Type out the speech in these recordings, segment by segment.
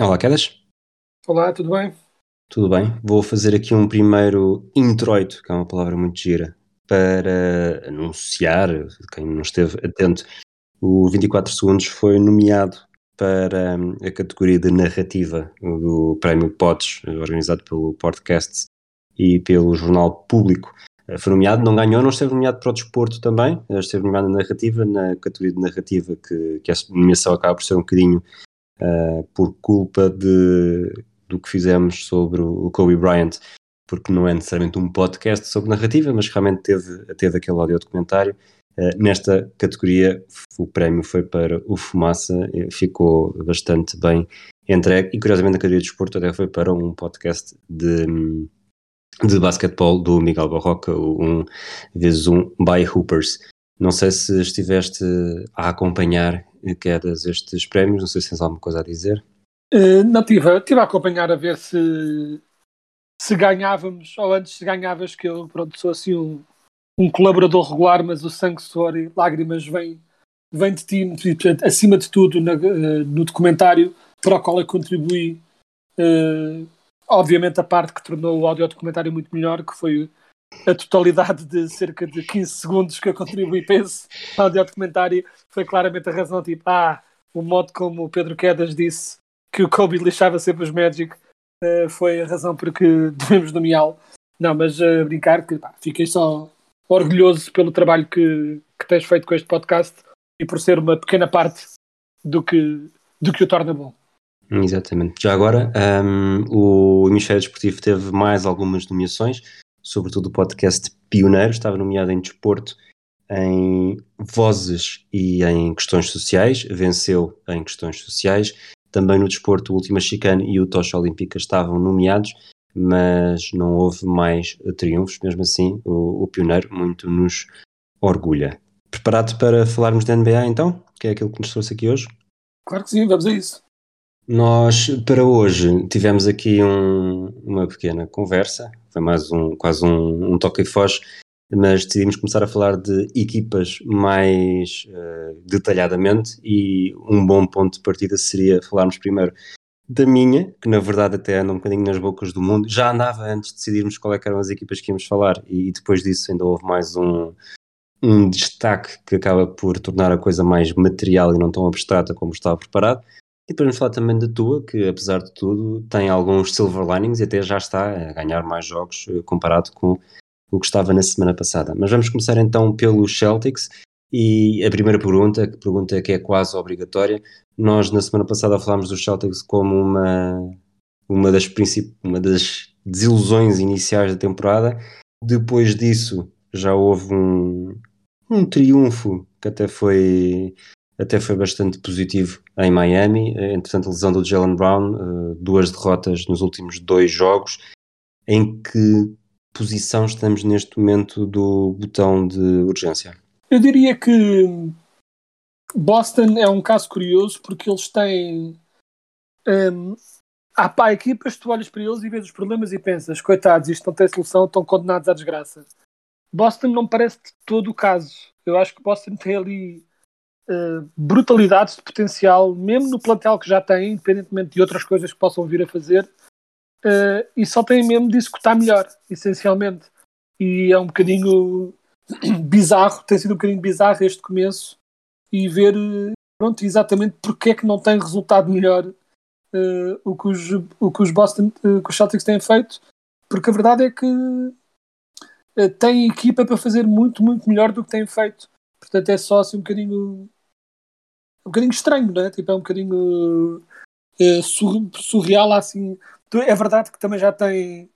Olá, Quedas. Olá, tudo bem? Tudo bem? Vou fazer aqui um primeiro introito, que é uma palavra muito gira, para anunciar, quem não esteve atento, o 24 Segundos foi nomeado para hum, a categoria de narrativa do Prémio Pods, organizado pelo Podcast e pelo Jornal Público. Eh, Foi nomeado, não ganhou, não esteve nomeado para o desporto também, eh, esteve nomeado na narrativa, na categoria de narrativa, que, que a nomeação acaba por ser um bocadinho uh, por culpa de, do que fizemos sobre o Kobe Bryant, porque não é necessariamente um podcast sobre narrativa, mas realmente teve, teve aquele audio documentário. Uh, nesta categoria, o prémio foi para o Fumaça, ficou bastante bem entregue, e curiosamente a categoria de desporto até foi para um podcast de, de basquetebol do Miguel Barroca, um vezes um by Hoopers. Não sei se estiveste a acompanhar eh, quedas estes prémios, não sei se tens alguma coisa a dizer. Eh, não tive, estive a acompanhar a ver se, se ganhávamos, ou antes se ganhavas, que eu pronto, sou assim um, um colaborador regular, mas o sangue, suor e lágrimas vem, vem de ti, acima de tudo, na- eh, no documentário para o qual eu contribuí. eh, obviamente a parte que tornou o audiodocumentário muito melhor, que foi a totalidade de cerca de 15 segundos que eu contribuí para esse audiodocumentário, foi claramente a razão, tipo, ah, o modo como o Pedro Quedas disse que o Kobe lixava sempre os Magic eh, foi a razão por que devemos nomeá-lo. Não, mas a brincar, que pá, fiquei só orgulhoso pelo trabalho que, que tens feito com este podcast e por ser uma pequena parte do que, do que o torna bom. Exatamente. Já agora, hum, o Hemisfério Desportivo teve mais algumas nomeações, sobretudo o podcast Pioneiro, estava nomeado em desporto, em vozes e em questões sociais, venceu em questões sociais. Também no desporto, o Última Chicane e o Tocha Olímpica estavam nomeados, mas não houve mais triunfos. Mesmo assim, o, o Pioneiro muito nos orgulha. Preparado para falarmos da NBA então? Que é aquilo que nos trouxe aqui hoje? Claro que sim, vamos a isso. Nós, para hoje, tivemos aqui um- uma pequena conversa, foi mais um, quase um, um toque e foge, mas decidimos começar a falar de equipas mais eh, detalhadamente e um bom ponto de partida seria falarmos primeiro da minha, que na verdade até anda um bocadinho nas bocas do mundo, já andava antes de decidirmos qual é eram as equipas que íamos falar e, depois disso ainda houve mais um, um destaque que acaba por tornar a coisa mais material e não tão abstrata como estava preparado. E vamos falar também da tua, que apesar de tudo tem alguns silver linings e até já está a ganhar mais jogos eh, comparado com o que estava na semana passada. Mas vamos começar então pelos Celtics e a primeira pergunta, que pergunta que é quase obrigatória, nós na semana passada falámos dos Celtics como uma, uma, das, uma das desilusões iniciais da temporada. Depois disso já houve um, um triunfo que até foi até foi bastante positivo em Miami. Eh, Entretanto, a lesão do Jalen Brown, eh, duas derrotas nos últimos dois jogos. Em que posição estamos neste momento do botão de urgência? Eu diria que Boston é um caso curioso porque eles têm. hum, há pá, equipas, tu olhas para eles e vês os problemas e pensas, coitados, isto não tem solução, estão condenados à desgraça. Boston não parece de todo o caso. Eu acho que Boston tem ali eh, brutalidades de potencial, mesmo no plantel que já tem, independentemente de outras coisas que possam vir a fazer, eh, e só tem mesmo de executar melhor, essencialmente. E é um bocadinho bizarro, tem sido um bocadinho bizarro este começo e ver eh, pronto, exatamente porque é que não tem resultado melhor eh, o, que os, o que os Boston, eh, que os Celtics têm feito, porque a verdade é que eh, têm equipa para fazer muito, muito melhor do que têm feito. Portanto, é só assim um bocadinho um bocadinho estranho, não é? Tipo, é um bocadinho eh, sur- surreal assim. É verdade que também já tem,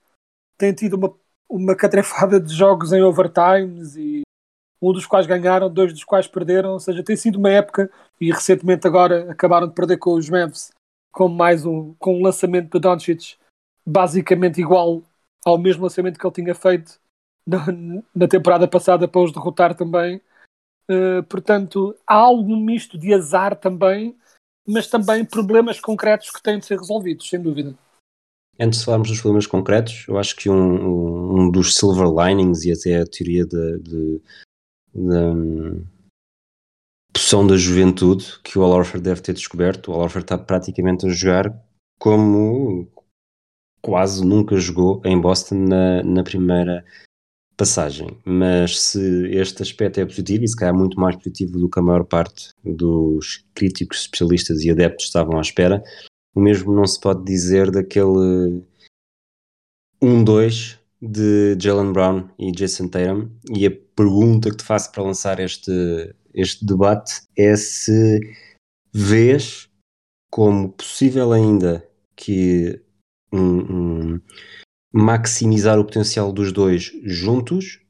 tem tido uma, uma catrefada de jogos em overtimes e um dos quais ganharam, dois dos quais perderam, ou seja, tem sido uma época e recentemente agora acabaram de perder com os Mavs com mais um, com um lançamento de Doncic basicamente igual ao mesmo lançamento que ele tinha feito na, na temporada passada para os derrotar também. Uh, portanto, há algum misto de azar também, mas também problemas concretos que têm de ser resolvidos, sem dúvida. Antes de falarmos dos problemas concretos, eu acho que um, um dos silver linings e até a teoria de, de, de um, poção da juventude que o Al Orford deve ter descoberto. O Al Orford está praticamente a jogar como quase nunca jogou em Boston na, na primeira passagem. Mas se este aspecto é positivo, e se calhar muito mais positivo do que a maior parte dos críticos, especialistas e adeptos estavam à espera, o mesmo não se pode dizer daquele 1-2 de Jalen Brown e Jason Tatum. E a pergunta que te faço para lançar este, este debate é se vês como possível ainda que um, um, maximizar o potencial dos dois juntos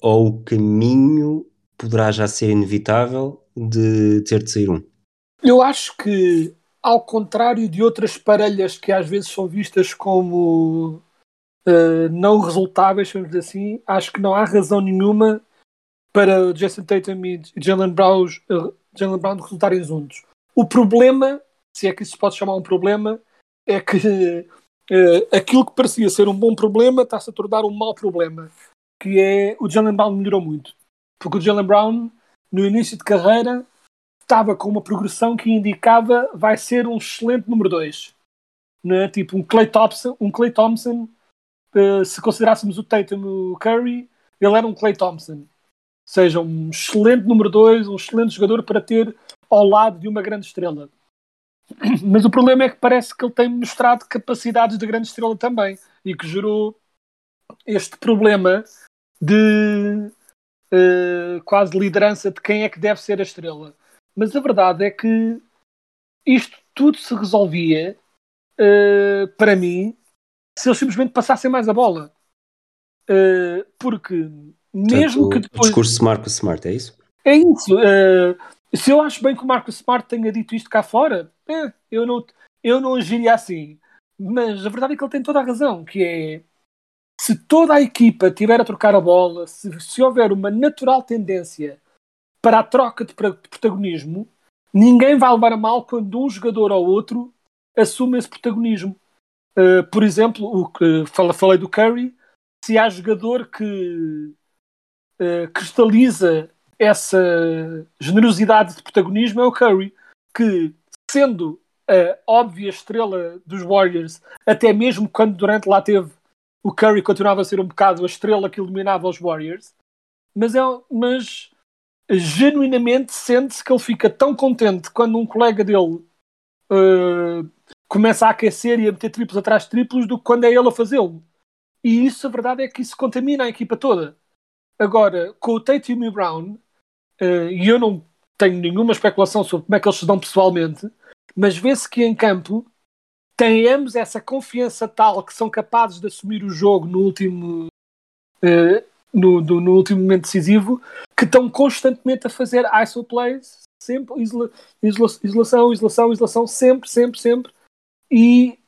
ou o caminho poderá já ser inevitável de ter de sair um? Eu acho que, ao contrário de outras parelhas que às vezes são vistas como uh, não resultáveis, vamos assim, acho que não há razão nenhuma para Jason Tatum e Jalen Brown, uh, Jalen Brown resultarem juntos. O problema, se é que isso se pode chamar um problema, é que aquilo que parecia ser um bom problema está-se a tornar um mau problema, que é o Jalen Brown melhorou muito. Porque o Jalen Brown, no início de carreira, estava com uma progressão que indicava vai ser um excelente número 2. Né? Tipo um Clay Thompson, um Clay Thompson uh, se considerássemos o Tatum o Curry, ele era um Clay Thompson seja um excelente número 2, um excelente jogador para ter ao lado de uma grande estrela. Mas o problema é que parece que ele tem mostrado capacidades de grande estrela também e que gerou este problema de uh, quase liderança de quem é que deve ser a estrela. Mas a verdade é que isto tudo se resolvia uh, para mim se eles simplesmente passassem mais a bola. Uh, porque mesmo Portanto, que depois. O discurso de Marcus Smart, é isso? É isso. Se eu acho bem que o Marcus Smart tenha dito isto cá fora, é, eu, não, eu não agiria assim. Mas a verdade é que ele tem toda a razão, que é se toda a equipa tiver a trocar a bola, se, se houver uma natural tendência para a troca de protagonismo, ninguém vai levar a mal quando um jogador ou outro assume esse protagonismo. Uh, por exemplo, o que falei do Curry, se há jogador que uh, cristaliza essa generosidade de protagonismo é o Curry, que sendo a óbvia estrela dos Warriors, até mesmo quando durante lá teve o Curry continuava a ser um bocado a estrela que iluminava os Warriors, mas, é, mas genuinamente sente-se que ele fica tão contente quando um colega dele uh, começa a aquecer e a meter triplos atrás de triplos do que quando é ele a fazê-lo. E isso, a verdade é que isso contamina a equipa toda. Agora, com o Tatum e Brown, uh, e eu não tenho nenhuma especulação sobre como é que eles se dão pessoalmente, mas vê-se que em campo têm ambos essa confiança tal que são capazes de assumir o jogo no último, uh, no, no, no, último momento decisivo, que estão constantemente a fazer ISO plays, sempre isola, isola, isolação, isolação, isolação, sempre, sempre, sempre, e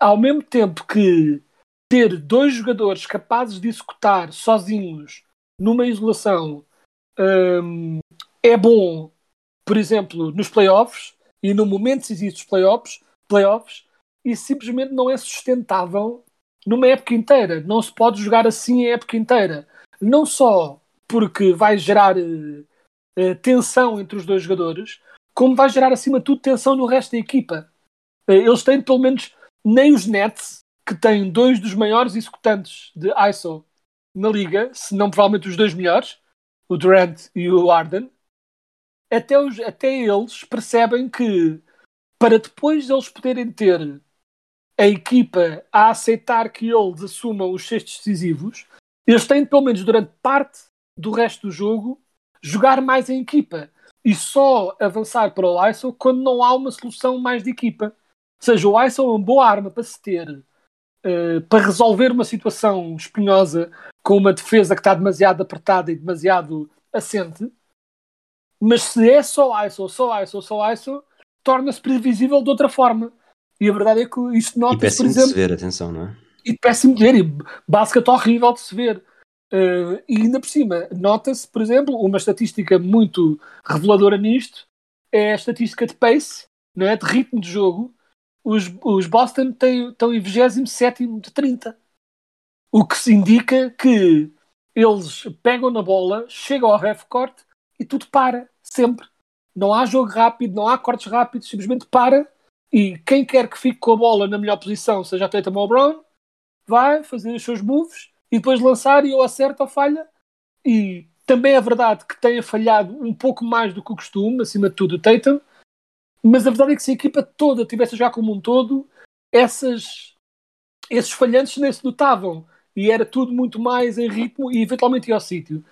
ao mesmo tempo que ter dois jogadores capazes de executar sozinhos numa isolação um, é bom, por exemplo, nos playoffs e no momento decisivo dos playoffs, playoffs e simplesmente não é sustentável numa época inteira. Não se pode jogar assim a época inteira. Não só porque vai gerar uh, tensão entre os dois jogadores, como vai gerar acima de tudo tensão no resto da equipa. Uh, eles têm pelo menos nem os Nets que tem dois dos maiores executantes de ISO na liga, se não provavelmente os dois melhores, o Durant e o Arden, até, os, até eles percebem que para depois eles poderem ter a equipa a aceitar que eles assumam os cestos decisivos, eles têm pelo menos durante parte do resto do jogo jogar mais em equipa e só avançar para o ISO quando não há uma solução mais de equipa. Ou seja, o ISO é uma boa arma para se ter uh, para resolver uma situação espinhosa com uma defesa que está demasiado apertada e demasiado assente. Mas se é só ISO, só ISO, só ISO, torna-se previsível de outra forma. E a verdade é que isto nota-se, por exemplo. de se ver, atenção, não é? E péssimo de ver, e basquete horrível de se ver. Uh, e ainda por cima, nota-se, por exemplo, uma estatística muito reveladora nisto é a estatística de pace, não é? de ritmo de jogo. Os, os Boston têm, estão em 27 de 30. O que se indica que eles pegam na bola, chegam ao half court e tudo para, sempre. Não há jogo rápido, não há cortes rápidos, simplesmente para. E quem quer que fique com a bola na melhor posição, seja a Tatum ou Brown, vai fazer os seus moves e depois lançar e ou acerta ou falha. E também é verdade que tenha falhado um pouco mais do que o costume, acima de tudo o Tatum, mas a verdade é que se a equipa toda tivesse a jogar como um todo, essas, esses falhantes nem se notavam e era tudo muito mais em ritmo e eventualmente ia ao sítio.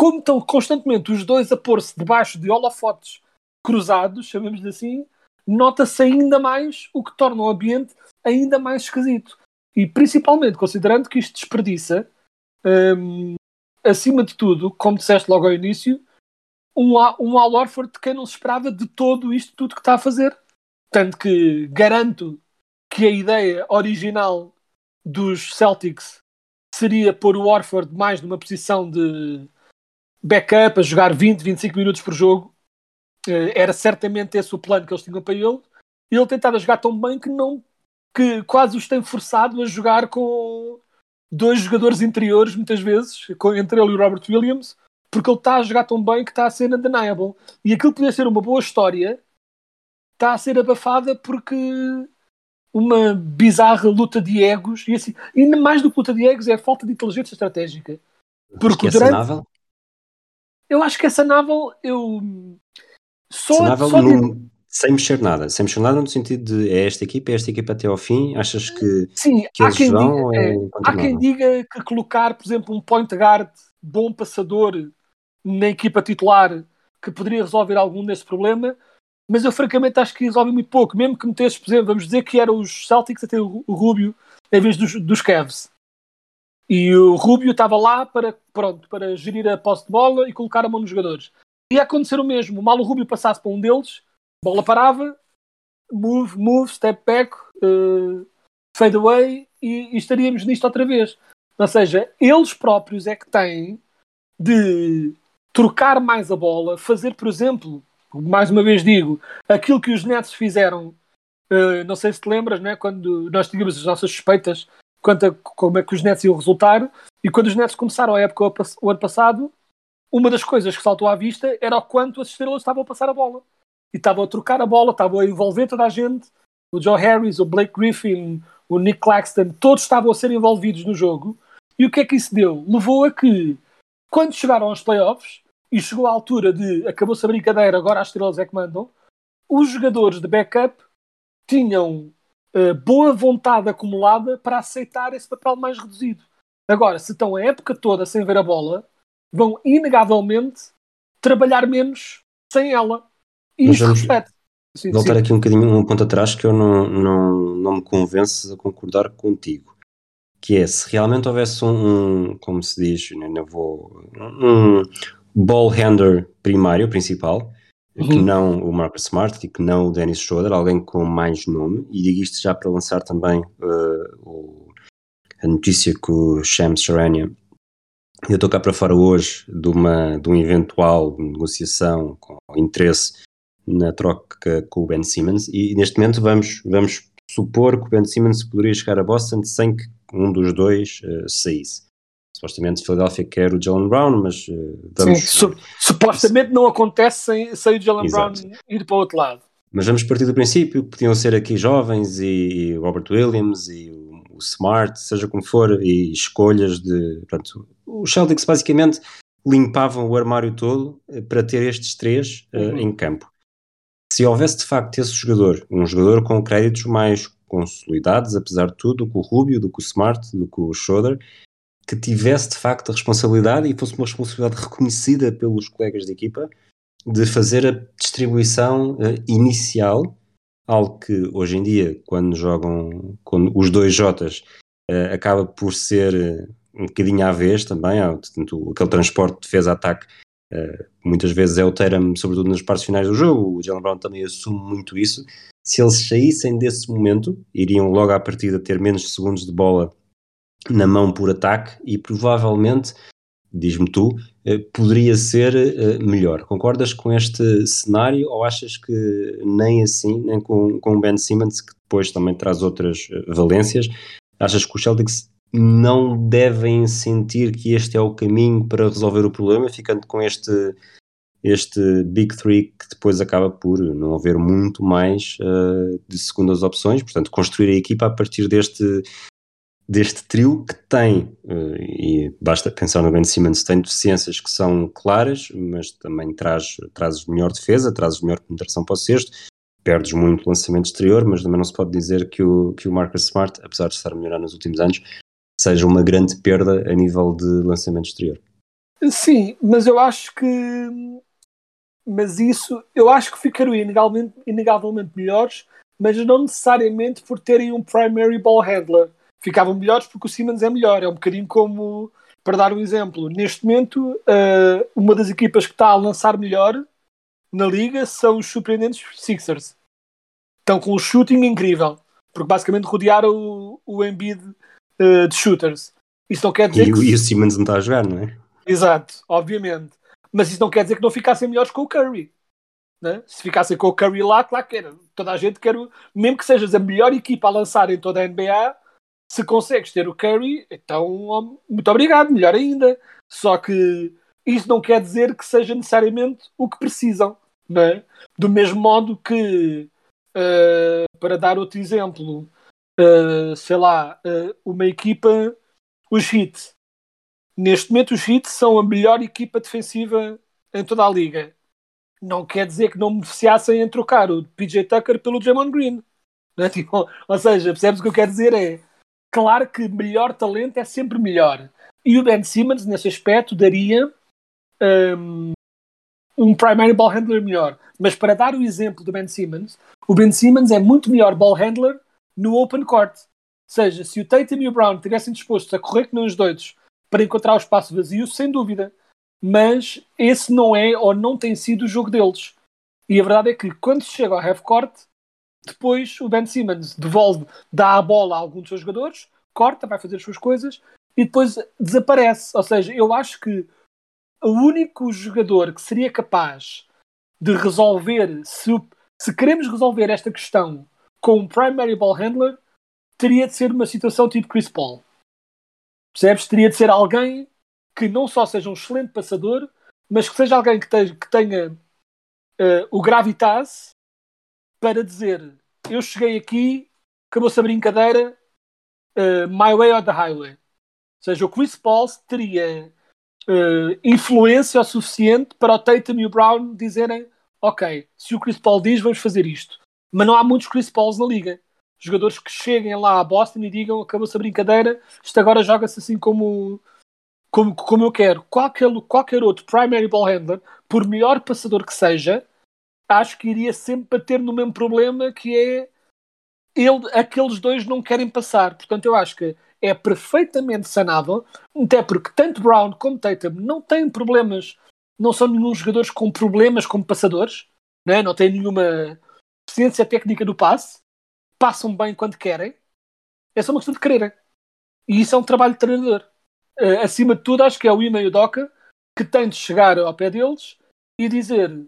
Como estão constantemente os dois a pôr-se debaixo de holofotes cruzados, chamemos assim, nota-se ainda mais o que torna o ambiente ainda mais esquisito. E principalmente considerando que isto desperdiça, um, acima de tudo, como disseste logo ao início, um, um Al Orford de quem não se esperava de todo isto, tudo que está a fazer. Tanto que garanto que a ideia original dos Celtics seria pôr o Orford mais numa posição de backup, a jogar 20, 25 minutos por jogo. Uh, era certamente esse o plano que eles tinham para ele. E ele tentava jogar tão bem que não que quase os tem forçado a jogar com dois jogadores interiores, muitas vezes, entre ele e o Robert Williams, porque ele está a jogar tão bem que está a ser undeniable. E aquilo podia ser uma boa história, está a ser abafada porque uma bizarra luta de egos, e assim, ainda mais do que luta de egos é a falta de inteligência estratégica. Porque é durante... Eu acho que é sanável, eu... Só, sanável só de... Sem mexer nada, sem mexer nada no sentido de é esta equipa, é esta equipa até ao fim, achas que, Sim, que eles quem vão diga, é, há quem diga que colocar, por exemplo, um point guard bom passador na equipa titular que poderia resolver algum desse problema, mas eu francamente acho que resolve muito pouco, mesmo que metesses, por exemplo, vamos dizer que eram os Celtics a ter o, o Rubio em vez dos, dos Cavs. E o Rubio estava lá para, pronto, para gerir a posse de bola e colocar a mão nos jogadores. Ia acontecer o mesmo, mal o Rubio passasse para um deles, bola parava, move, move, step back, uh, fade away e, e, estaríamos nisto outra vez. Ou seja, eles próprios é que têm de trocar mais a bola, fazer, por exemplo, mais uma vez digo, aquilo que os Nets fizeram, uh, não sei se te lembras, né, quando nós tínhamos as nossas suspeitas quanto a como é que os Nets iam resultar, e quando os Nets começaram a época o ano passado, uma das coisas que saltou à vista era o quanto as estrelas estavam a passar a bola e estavam a trocar a bola, estavam a envolver toda a gente. O Joe Harris, o Blake Griffin, o Nick Claxton, todos estavam a ser envolvidos no jogo. E o que é que isso deu? Levou a que, quando chegaram aos playoffs, e chegou à altura de acabou-se a brincadeira, agora as estrelas é que mandam, os jogadores de backup tinham uh, boa vontade acumulada para aceitar esse papel mais reduzido. Agora, se estão a época toda sem ver a bola, vão inegavelmente trabalhar menos sem ela. E isto reflete. Sim, voltar sim. aqui um bocadinho um ponto atrás que eu não, não, não me convences a concordar contigo. Que é, se realmente houvesse um, um como se diz, não vou, um ball handler primário, principal, uhum. que não o Marcus Smart e que não o Dennis Schroeder, alguém com mais nome, e digo isto já para lançar também uh, o, a notícia que o Shams Charania eu estou cá para fora hoje de uma, de uma eventual negociação com interesse na troca com o Ben Simmons e neste momento vamos, vamos supor que o Ben Simmons poderia chegar a Boston sem que um dos dois uh, saísse. Supostamente Philadelphia quer o Jalen Brown, mas uh, vamos... Sim, su supostamente não acontece sem, sem o Jalen Brown ir para o outro lado. Mas vamos partir do princípio que podiam ser aqui jovens e, e Robert Williams e o, o, Smart, seja como for, e escolhas de... Pronto, os Celtics basicamente limpavam o armário todo eh, para ter estes três uh, uhum. em campo se houvesse de facto esse jogador, um jogador com créditos mais consolidados, apesar de tudo, do que o Rubio, do que o Smart, do que o Schroeder, que tivesse de facto a responsabilidade e fosse uma responsabilidade reconhecida pelos colegas de equipa de fazer a distribuição uh, inicial, algo que hoje em dia, quando jogam com os dois Jotas, uh, acaba por ser uh, um bocadinho à vez também, portanto, aquele transporte de defesa-ataque muitas vezes é o Tatum, sobretudo nas partes finais do jogo, o Jalen Brown também assume muito isso. Se eles saíssem desse momento, iriam logo à partida ter menos segundos de bola na mão por ataque e provavelmente, diz-me tu, poderia ser melhor. Concordas com este cenário ou achas que nem assim, nem com, com o Ben Simmons, que depois também traz outras valências, achas que os Celtics não devem sentir que este é o caminho para resolver o problema, ficando com este, este Big Three que depois acaba por não haver muito mais uh, de segundas opções, portanto, construir a equipa a partir deste, deste trio que tem, uh, e basta pensar no Ben Simmons, tem deficiências que são claras, mas também traz, traz melhor defesa, traz melhor penetração para o sexto, perdes muito lançamento exterior, mas também não se pode dizer que o, que o Marcus Smart, apesar de estar a melhorar nos últimos anos, seja uma grande perda a nível de lançamento exterior. Sim, mas eu acho que. Mas isso, eu acho que ficariam inegavelmente, inegavelmente melhores, mas não necessariamente por terem um primary ball handler. Ficavam melhores porque o Simmons é melhor. É um bocadinho como, para dar um exemplo, neste momento, uh, uma das equipas que está a lançar melhor na liga são os surpreendentes Sixers. Estão com um shooting incrível, porque basicamente rodearam o, o Embiid uh, de shooters. Isso não quer dizer e, que... e o Simmons não está a jogar, não é? Exato, obviamente. Mas isso não quer dizer que não ficassem melhores com o Curry. Né? Se ficassem com o Curry lá, claro que era. Toda a gente quer, mesmo que sejas a melhor equipa a lançar em toda a NBA, se consegues ter o Curry, então muito obrigado, melhor ainda. Só que isso não quer dizer que seja necessariamente o que precisam. Né? Do mesmo modo que, uh, para dar outro exemplo, uh, sei lá, uh, uma equipa, os Heat. Neste momento, os Heat são a melhor equipa defensiva em toda a liga. Não quer dizer que não beneficiassem em trocar o PJ Tucker pelo Draymond Green. Né? Tipo, ou seja, percebes o que eu quero dizer? É claro que melhor talento é sempre melhor. E o Ben Simmons, nesse aspecto, daria um, um primary ball handler melhor. Mas para dar o exemplo do Ben Simmons, o Ben Simmons é muito melhor ball handler no open court. Ou seja, se o Tatum e o Brown estivessem dispostos a correr com os doidos para encontrar o espaço vazio, sem dúvida. Mas esse não é ou não tem sido o jogo deles. E a verdade é que quando se chega ao half court, depois o Ben Simmons devolve, dá a bola a algum dos seus jogadores, corta, vai fazer as suas coisas e depois desaparece. Ou seja, eu acho que o único jogador que seria capaz de resolver, se, se queremos resolver esta questão com um primary ball handler, teria de ser uma situação tipo Chris Paul. Percebes? Teria de ser alguém que não só seja um excelente passador, mas que seja alguém que tenha, que tenha uh, o gravitas para dizer eu cheguei aqui, acabou-se a brincadeira, uh, my way or the highway. Ou seja, o Chris Paul teria uh, influência o suficiente para o Tatum e o Brown dizerem ok, se o Chris Paul diz, vamos fazer isto. Mas não há muitos Chris Pauls na liga. Jogadores que cheguem lá a Boston e digam acabou-se a brincadeira, isto agora joga-se assim como, como, como eu quero. Qualquer, qualquer outro primary ball handler, por melhor passador que seja, acho que iria sempre bater no mesmo problema que é ele, aqueles dois não querem passar. Portanto, eu acho que é perfeitamente sanável, até porque tanto Brown como Tatum não têm problemas, não são nenhum jogadores com problemas como passadores, né? não têm nenhuma deficiência técnica do passe, passam bem quando querem, é só uma questão de querer. E isso é um trabalho de treinador. Uh, acima de tudo, acho que é o Ima e o Doca que têm de chegar ao pé deles e dizer: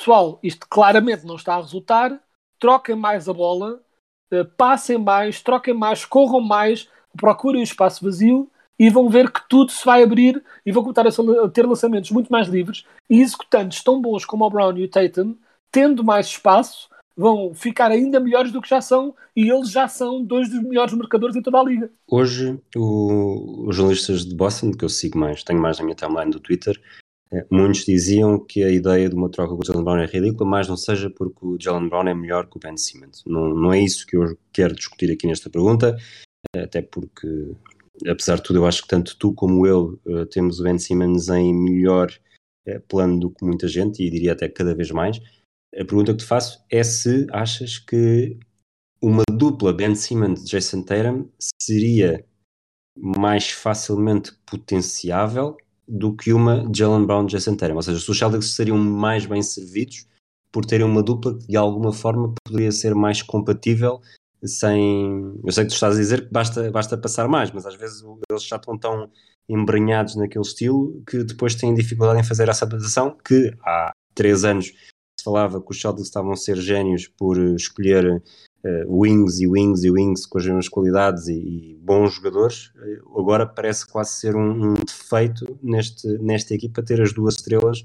pessoal, isto claramente não está a resultar, troquem mais a bola, uh, passem mais, troquem mais, corram mais, procurem o espaço vazio e vão ver que tudo se vai abrir e vão começar a ter lançamentos muito mais livres e executantes tão bons como o Brown e o Tatum, tendo mais espaço, vão ficar ainda melhores do que já são e eles já são dois dos melhores marcadores em toda a liga. Hoje, o, os jornalistas de Boston, que eu sigo mais, tenho mais na minha timeline do Twitter, eh, muitos diziam que a ideia de uma troca com o Jalen Brown é ridícula, mas não seja porque o Jalen Brown é melhor que o Ben Simmons. Não, não é isso que eu quero discutir aqui nesta pergunta, até porque, apesar de tudo, eu acho que tanto tu como eu uh, temos o Ben Simmons em melhor uh, plano do que muita gente, e diria até cada vez mais. A pergunta que te faço é se achas que uma dupla Ben Simmons-Jason Tatum seria mais facilmente potenciável do que uma Jalen Brown Jason Tatum. Ou seja, os Celtics seriam mais bem servidos por terem uma dupla que de alguma forma poderia ser mais compatível sem. Eu sei que tu estás a dizer que basta, basta passar mais, mas às vezes eles já estão tão embranhados naquele estilo que depois têm dificuldade em fazer essa adaptação que há três anos se falava que os Celtics estavam a ser génios por escolher uh, wings e wings e wings com as mesmas qualidades e, e bons jogadores, uh, agora parece quase ser um, um, defeito neste, nesta equipa ter as duas estrelas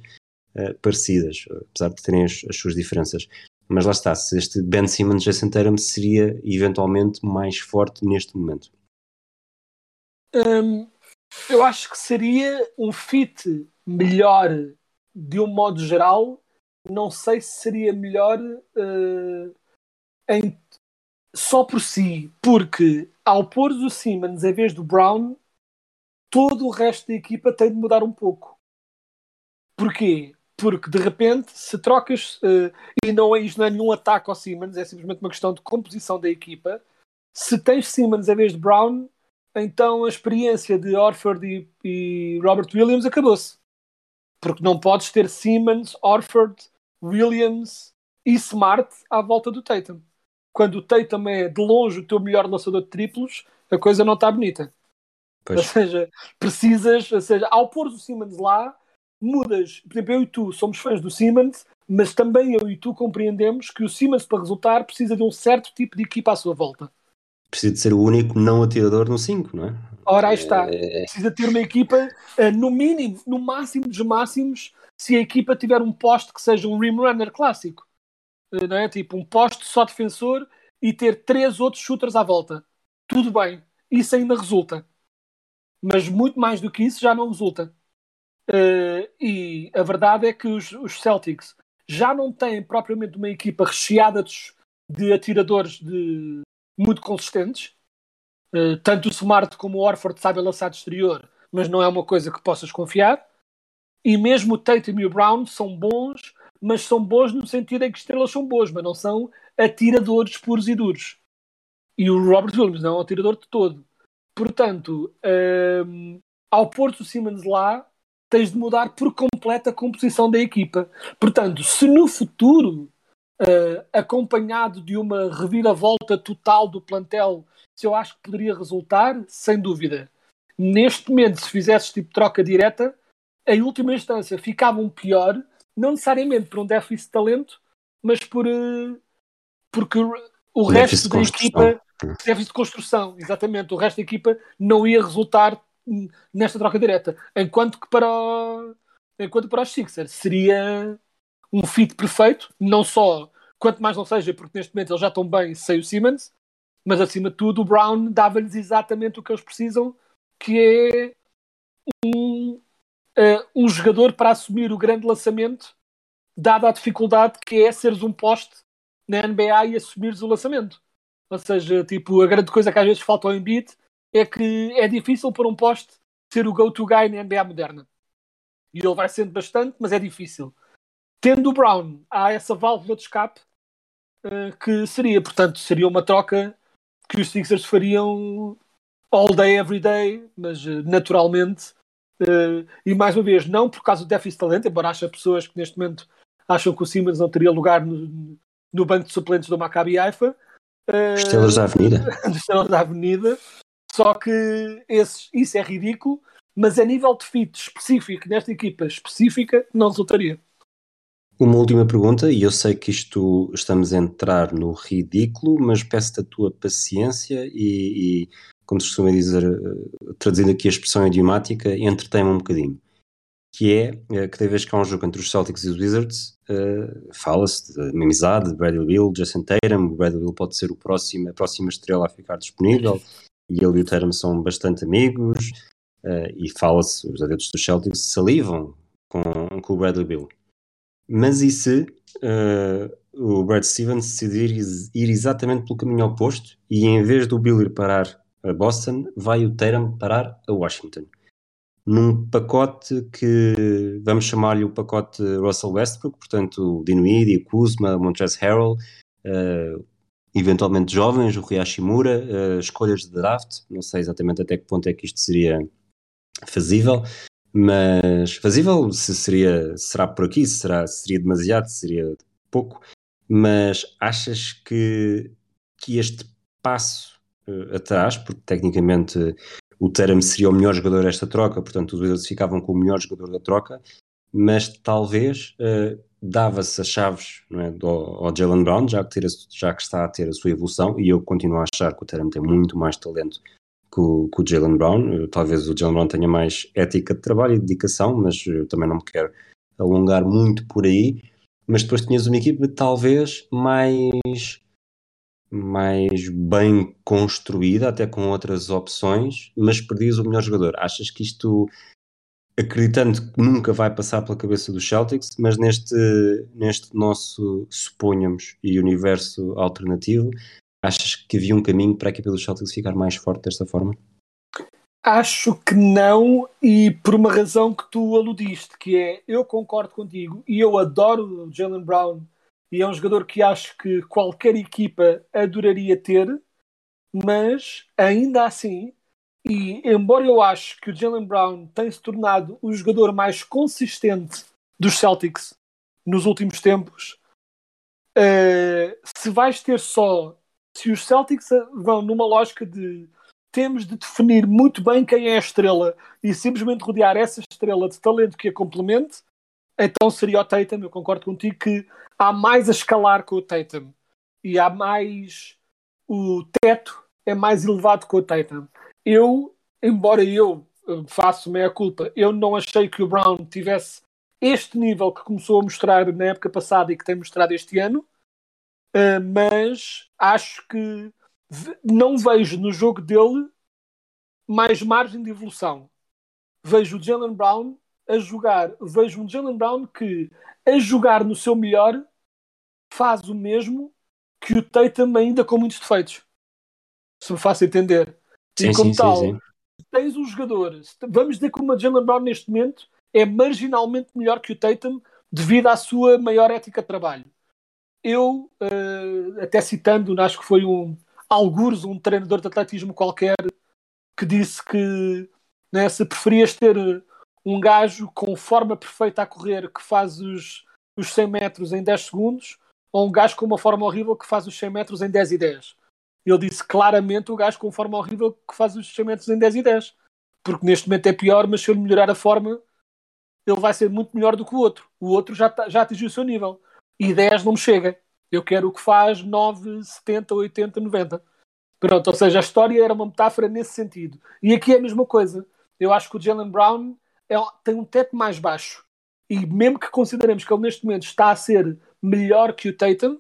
uh, parecidas, apesar de terem as, as, suas diferenças. Mas lá está, se este Ben Simmons Jason Tatum seria eventualmente mais forte neste momento. Um, eu acho que seria um fit melhor de um modo geral. Não sei se seria melhor em só por si, porque ao pôr o Simmons em vez do Brown, todo o resto da equipa tem de mudar um pouco. Porquê? Porque de repente, se trocas, uh, e não é, isto não é nenhum ataque ao Simmons, é simplesmente uma questão de composição da equipa. Se tens Simmons em vez de Brown, então a experiência de Orford e, e Robert Williams acabou-se. Porque não podes ter Simmons, Orford, Williams e Smart à volta do Tatum quando o Tatum é de longe o teu melhor lançador de triplos, a coisa não está bonita. Pois. Ou seja, precisas, ou seja, ao pôr o Simmons lá, mudas. Por exemplo, eu e tu somos fãs do Simmons, mas também eu e tu compreendemos que o Simmons, para resultar, precisa de um certo tipo de equipa à sua volta. Precisa de ser o único não atirador no 5, não é? Ora, aí está. É... Precisa ter uma equipa, eh, no mínimo, no máximo dos máximos, se a equipa tiver um poste que seja um rim runner clássico. Não é? Tipo, um poste só defensor e ter três outros shooters à volta. Tudo bem, isso ainda resulta. Mas muito mais do que isso já não resulta. Uh, e a verdade é que os, os, Celtics já não têm propriamente uma equipa recheada de, de atiradores de, muito consistentes. Uh, tanto o Smart como o Orford sabem lançar de exterior, mas não é uma coisa que possas confiar. E mesmo o Tatum e o Brown são bons mas são bons no sentido em que estrelas são boas, mas não são atiradores puros e duros. E o Robert Williams não é um atirador de todo. Portanto, um, ao pôr o Simmons lá, tens de mudar por completo a composição da equipa. Portanto, se no futuro, uh, acompanhado de uma reviravolta total do plantel, se eu acho que poderia resultar, sem dúvida. Neste momento, se fizesses tipo troca direta, em última instância ficavam pior não necessariamente por um déficit de talento, mas por uh, porque o resto da equipa déficit de construção, exatamente, o resto da equipa não ia resultar nesta troca direta, enquanto que para o, enquanto para os Sixers seria um fit perfeito, não só quanto mais não seja, porque neste momento eles já estão bem sem o Simmons, mas acima de tudo o Brown dava-lhes exatamente o que eles precisam, que é um, uh, um jogador para assumir o grande lançamento, dada a dificuldade que é seres um poste na NBA e assumires o lançamento. Ou seja, tipo, a grande coisa que às vezes falta ao Embiid é que é difícil para um poste ser o go-to guy na NBA moderna. E ele vai sendo bastante, mas é difícil. Tendo o Brown, há essa válvula de escape uh, que seria, portanto, seria uma troca que os Sixers fariam all day, every day, mas uh, naturalmente Uh, e mais uma vez, não por causa do déficit de talento, embora haja pessoas que neste momento acham que o Simmons não teria lugar no, no banco de suplentes do Maccabi Haifa. Uh, Estrelas da Avenida. Estrelas da Avenida. Só que esse, isso é ridículo, mas a nível de fit específico, nesta equipa específica, não resultaria. Uma última pergunta, e eu sei que isto estamos a entrar no ridículo, mas peço-te a tua paciência e, e como se costuma dizer, eh, traduzindo aqui a expressão idiomática, entretém-me um bocadinho. Que é eh, que cada vez que há um jogo entre os Celtics e os Wizards, uh, fala-se de amizade de Bradley Bill, Jason Tatum. O Bradley Bill pode ser o próximo, a próxima estrela a ficar disponível, e ele e o Tatum são bastante amigos. Uh, e fala-se, os adeptos dos Celtics salivam com, com o Bradley Bill. Mas e se uh, o Brad Stevens decidir ir exatamente pelo caminho oposto e em vez do Bill ir parar a Boston, vai o Tatum parar a Washington. Num pacote que vamos chamar-lhe o pacote Russell Westbrook, portanto, Dinwiddie, Kuzma, Montrezl Harrell, uh, eventualmente jovens, o Rui Hashimura, uh, escolhas de draft, não sei exatamente até que ponto é que isto seria fazível, mas fazível se seria, será por aqui, será, seria demasiado, seria pouco, mas achas que, que este passo uh, atrás, porque tecnicamente o Teram seria o melhor jogador desta troca, portanto os Wizards ficavam com o melhor jogador da troca, mas talvez uh, dava-se as chaves é, do, ao Jalen Brown, já que, ter, já que está a ter a sua evolução, e eu continuo a achar que o Teram tem muito mais talento que o, que o Jalen Brown. Uh, talvez o Jalen Brown tenha mais ética de trabalho e dedicação, mas eu também não me quero alongar muito por aí. Mas depois tinhas uma equipa talvez mais mais bem construída, até com outras opções, mas perdias o melhor jogador. Achas que isto, acreditando que nunca vai passar pela cabeça dos Celtics, mas neste, neste nosso, suponhamos, e universo alternativo, achas que havia um caminho para a equipa dos Celtics ficar mais forte desta forma? Acho que não, e por uma razão que tu aludiste, que é eu concordo contigo e eu adoro Jalen Brown e é um jogador que acho que qualquer equipa adoraria ter, mas ainda assim, e embora eu acho que o Jalen Brown tenha se tornado o jogador mais consistente dos Celtics nos últimos tempos, uh, se vais ter só, se os Celtics vão numa lógica de temos de definir muito bem quem é a estrela e simplesmente rodear essa estrela de talento que a complemente, então seria o Tatum. Eu concordo contigo que há mais a escalar com o Tatum e há mais. O teto é mais elevado com o Tatum. Eu, embora eu faço meia culpa, eu não achei que o Brown tivesse este nível que começou a mostrar na época passada e que tem mostrado este ano, uh, mas acho que não vejo no jogo dele mais margem de evolução. Vejo o Jalen Brown a jogar, vejo um Jalen Brown que a jogar no seu melhor faz o mesmo que o Tatum ainda com muitos defeitos. Se me faço entender. Sim, e como sim, tal, sim, sim. tens um jogador, vamos dizer que o Jalen Brown neste momento é marginalmente melhor que o Tatum devido à sua maior ética de trabalho. Eu, uh, até citando, acho que foi um algures um treinador de atletismo qualquer que disse que né, se preferias ter um gajo com forma perfeita a correr que faz os, os 100 metros em 10 segundos ou um gajo com uma forma horrível que faz os 100 metros em 10 e 10. Ele disse claramente o gajo com forma horrível que faz os 100 metros em 10 e 10. Porque neste momento é pior, mas se ele melhorar a forma, ele vai ser muito melhor do que o outro. O outro já, tá, já atingiu o seu nível. E 10 não me chega. Eu quero o que faz 9, 70, 80, 90. Pronto, ou seja, a história era uma metáfora nesse sentido. E aqui é a mesma coisa. Eu acho que o Jalen Brown é, tem um teto mais baixo. E mesmo que consideremos que ele neste momento está a ser melhor que o Tatum,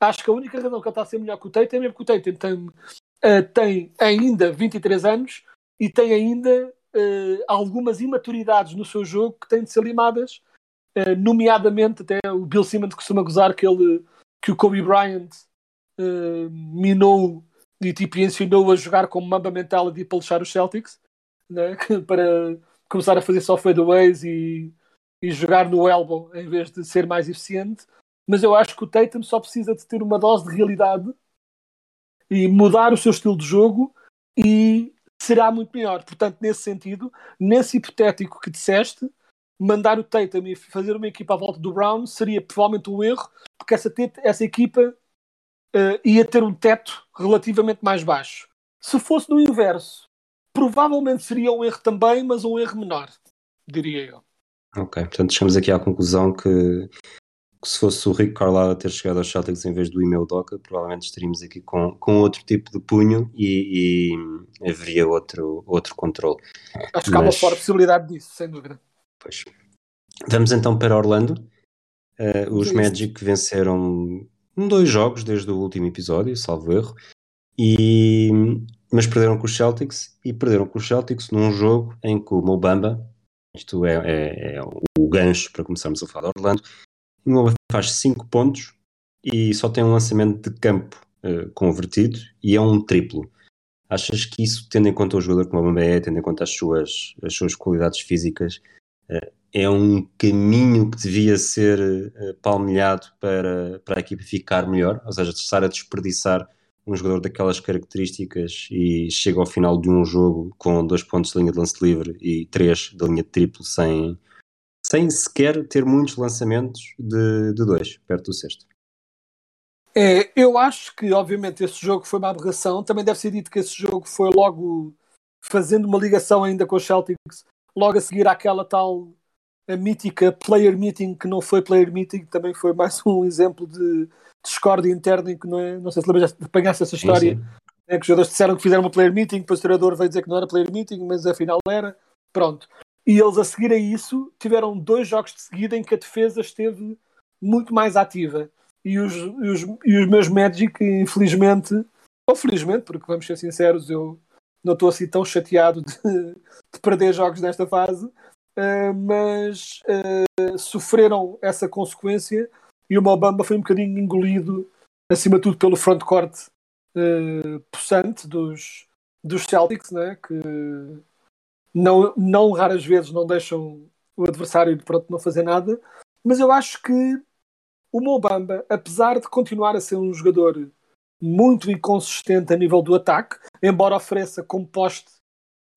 acho que a única razão que ele está a ser melhor que o Tatum é mesmo que o Tatum tem, uh, tem ainda 23 anos e tem ainda uh, algumas imaturidades no seu jogo que têm de ser limadas, uh, nomeadamente até o Bill Simmons costuma gozar que, ele, que o Kobe Bryant minou e tipo, ensinou a jogar com Mamba Mentality para lixar os Celtics né? para começar a fazer só fadeaways e, e jogar no elbow em vez de ser mais eficiente. Mas eu acho que o Tatum só precisa de ter uma dose de realidade e mudar o seu estilo de jogo e será muito melhor. Portanto, nesse sentido, nesse hipotético que disseste, mandar o Tatum e fazer uma equipa à volta do Brown seria provavelmente um erro, porque essa, essa equipa uh, ia ter um teto relativamente mais baixo. Se fosse no inverso, provavelmente seria um erro também, mas um erro menor, diria eu. Ok, portanto chegamos aqui à conclusão que, que se fosse o Rick Carlisle a ter chegado aos Celtics em vez do email Doca, provavelmente estaríamos aqui com, com outro tipo de punho e, e haveria outro, outro controle. Acho que há uma forte possibilidade disso, sem dúvida. Pois. Vamos então para Orlando. Uh, os Magic venceram dois jogos desde o último episódio, salvo erro, e mas perderam com os Celtics e perderam com os Celtics num jogo em que o Mobamba, isto é, é, é o gancho para começarmos a falar de Orlando, faz 5 pontos e só tem um lançamento de campo uh, convertido e é um triplo. Achas que isso, tendo em conta o jogador que o Mobamba é, tendo em conta as suas, as suas qualidades físicas, uh, é um caminho que devia ser uh, palmilhado para, para a equipa ficar melhor, ou seja, estar a desperdiçar um jogador daquelas características e chega ao final de um jogo com dois pontos de linha de lance livre e três de linha de triplo sem, sem sequer ter muitos lançamentos de, de dois, perto do sexto. É, eu acho que, obviamente, esse jogo foi uma aberração. Também deve ser dito que esse jogo foi logo fazendo uma ligação ainda com os Celtics, logo a seguir àquela tal a mítica player meeting que não foi player meeting, também foi mais um exemplo de discórdia interna em que não é, não sei se lembras, apanhaste essa história, sim, sim. É, que os jogadores disseram que fizeram uma player meeting, depois o treinador veio dizer que não era player meeting, mas afinal era, pronto. E eles a seguir a isso tiveram dois jogos de seguida em que a defesa esteve muito mais ativa. E os, e os, e os meus Magic, infelizmente, ou felizmente, porque vamos ser sinceros, eu não estou assim tão chateado de, de perder jogos nesta fase, uh, mas uh, sofreram essa consequência e o Mobamba foi um bocadinho engolido, acima de tudo, pelo frontcourt uh, possante dos, dos Celtics, né? que não, não raras vezes não deixam o adversário pronto não fazer nada, mas eu acho que o Mobamba, apesar de continuar a ser um jogador muito inconsistente a nível do ataque, embora ofereça como poste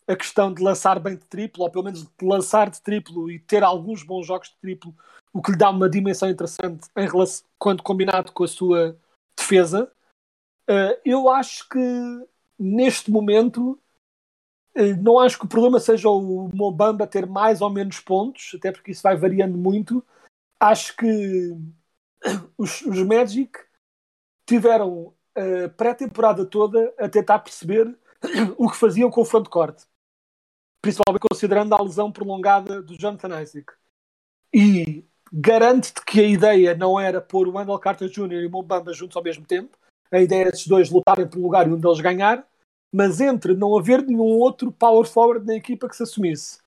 a questão de lançar bem de triplo, ou pelo menos de lançar de triplo e ter alguns bons jogos de triplo, o que lhe dá uma dimensão interessante em relação, quando combinado com a sua defesa. Uh, eu acho que neste momento uh, não acho que o problema seja o Mobamba ter mais ou menos pontos, até porque isso vai variando muito. Acho que os, os Magic tiveram a pré-temporada toda a tentar perceber o que faziam com o frontcourt, principalmente considerando a lesão prolongada do Jonathan Isaac. E garante-te que a ideia não era pôr o Wendell Carter Jr. e o Mobamba juntos ao mesmo tempo, a ideia é esses dois lutarem pelo lugar e um deles ganhar, mas entre não haver nenhum outro power forward na equipa que se assumisse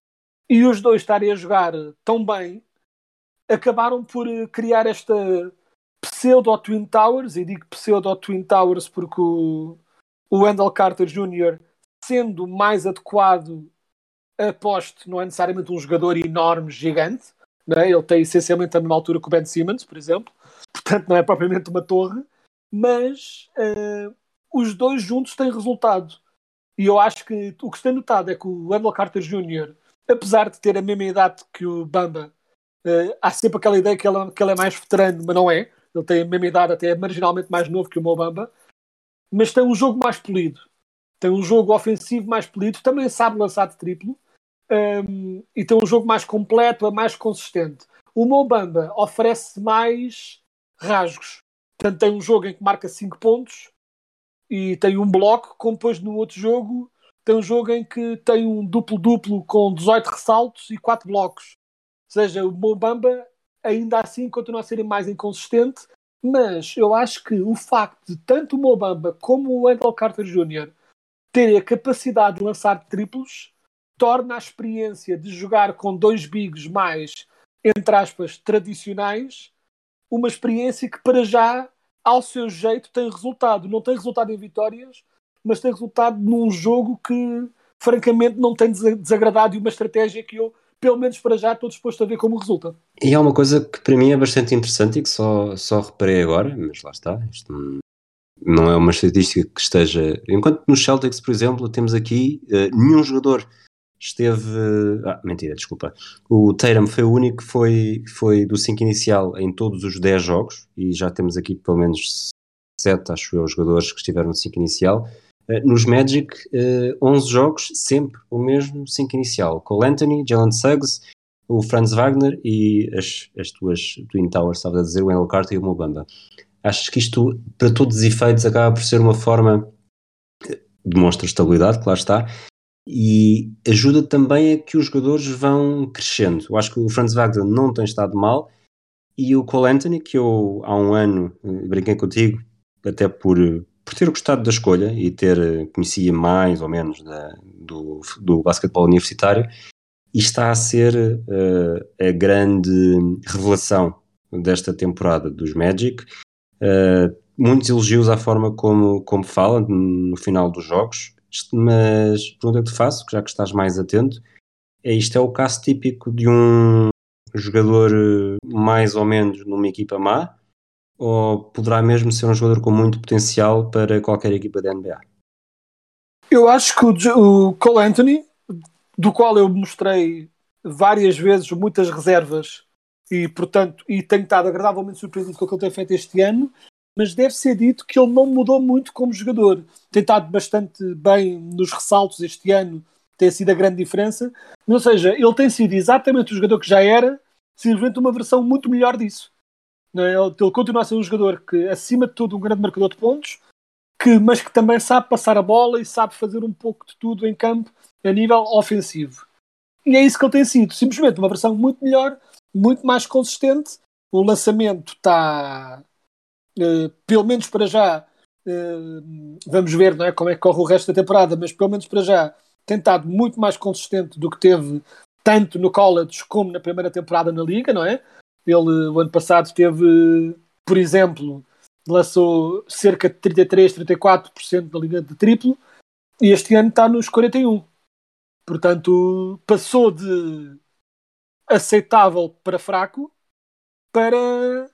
e os dois estarem a jogar tão bem, acabaram por eh, criar esta pseudo Twin Towers, e digo pseudo Twin Towers porque o, o Wendell Carter Jr., sendo mais adequado a poste, não é necessariamente um jogador enorme, gigante, é? ele tem essencialmente a mesma altura que o Ben Simmons, por exemplo, portanto não é propriamente uma torre, mas uh, os dois juntos têm resultado. E eu acho que o que se tem notado é que o Wendell Carter Jr., apesar de ter a mesma idade que o Bamba, uh, há sempre aquela ideia que ele, que ele é mais veterano, mas não é. Ele tem a mesma idade, até é marginalmente mais novo que o Mobamba, mas tem um jogo mais polido. Tem um jogo ofensivo mais polido, também sabe lançar de triplo um, e tem um jogo mais completo, é mais consistente. O Mobamba oferece mais rasgos. Portanto, tem um jogo em que marca 5 pontos e tem um bloco, como depois no outro jogo tem um jogo em que tem um duplo-duplo com 18 ressaltos e 4 blocos. Ou seja, o Mobamba ainda assim continua a ser mais inconsistente, mas eu acho que o facto de tanto o Mobamba como o Wendell Carter Jr. terem a capacidade de lançar triplos torna a experiência de jogar com dois bigs mais, entre aspas, tradicionais, uma experiência que para já, ao seu jeito, tem resultado. Não tem resultado em vitórias, mas tem resultado num jogo que, francamente, não tem desagradado e uma estratégia que eu pelo menos para já estou disposto a ver como resulta. E há uma coisa que para mim é bastante interessante e que só, só reparei agora, mas lá está, isto não é uma estatística que esteja. Enquanto nos Celtics, por exemplo, temos aqui uh, nenhum jogador esteve. Ah, mentira, desculpa. O Tatum foi o único que foi, foi do 5 inicial em todos os 10 jogos e já temos aqui pelo menos 7, acho eu, jogadores que estiveram no 5 inicial. Eh, nos Magic, 11 eh, jogos, sempre o mesmo 5 inicial. Cole Anthony, Jalen Suggs, o Franz Wagner e as, as tuas Twin Towers, estava a dizer, o Wendell Carter e o Mobamba. Acho que isto, para todos os efeitos, acaba por ser uma forma, demonstra estabilidade, claro está, e ajuda também a que os jogadores vão crescendo. Eu acho que o Franz Wagner não tem estado mal e o Cole Anthony, que eu há um ano eh, brinquei contigo, até por por ter gostado da escolha e ter eh, conhecia mais ou menos da, do, do basquetebol universitário e está a ser uh, a grande revelação desta temporada dos Magic. Uh, muitos elogios à forma como, como fala no final dos jogos, mas a pergunta que te faço, já que estás mais atento, é isto é o caso típico de um jogador eh, mais ou menos numa equipa má? Ou poderá mesmo ser um jogador com muito potencial para qualquer equipa da NBA? Eu acho que o, o Cole Anthony, do qual eu mostrei várias vezes muitas reservas e, portanto, e tenho estado agradavelmente surpreendido com o que ele tem feito este ano, mas deve ser dito que ele não mudou muito como jogador. Tem estado bastante bem nos ressaltos este ano, tem sido a grande diferença. Ou seja, ele tem sido exatamente o jogador que já era, simplesmente uma versão muito melhor disso. É? Ele continua a ser um jogador que, acima de tudo, um grande marcador de pontos, que, mas que também sabe passar a bola e sabe fazer um pouco de tudo em campo a nível ofensivo. E é isso que ele tem sido, simplesmente uma versão muito melhor, muito mais consistente. O lançamento está, pelo menos para já, eh, vamos ver não é, como é que corre o resto da temporada, mas pelo menos para já tem estado muito mais consistente do que teve tanto no college como na primeira temporada na liga, não é? Ele, o ano passado, teve, por exemplo, lançou cerca de 33, 34% da liga de triplo e este ano está nos 41. Portanto, passou de aceitável para fraco para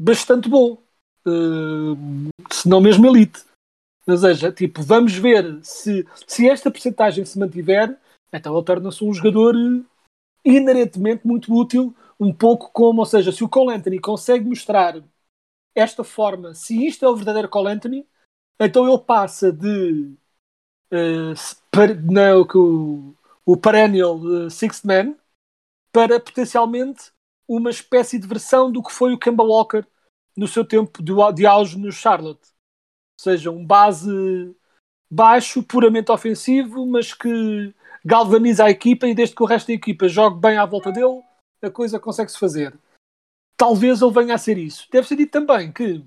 bastante bom. Uh, se não mesmo elite. Ou seja, tipo, vamos ver se, se esta porcentagem se mantiver, então ele torna-se um jogador eh, inerentemente muito útil, um pouco como, ou seja, se o Cole Anthony consegue mostrar esta forma, se isto é o verdadeiro Cole Anthony, então ele passa de uh, se- par- não, o, o perennial uh, sixth man para potencialmente uma espécie de versão do que foi o Kemba Walker no seu tempo de, de auge no Charlotte. Ou seja, um base baixo, puramente ofensivo, mas que galvaniza a equipa e desde que o resto da equipa jogue bem à volta dele, a coisa consegue-se fazer. Talvez ele venha a ser isso. Deve ser dito também que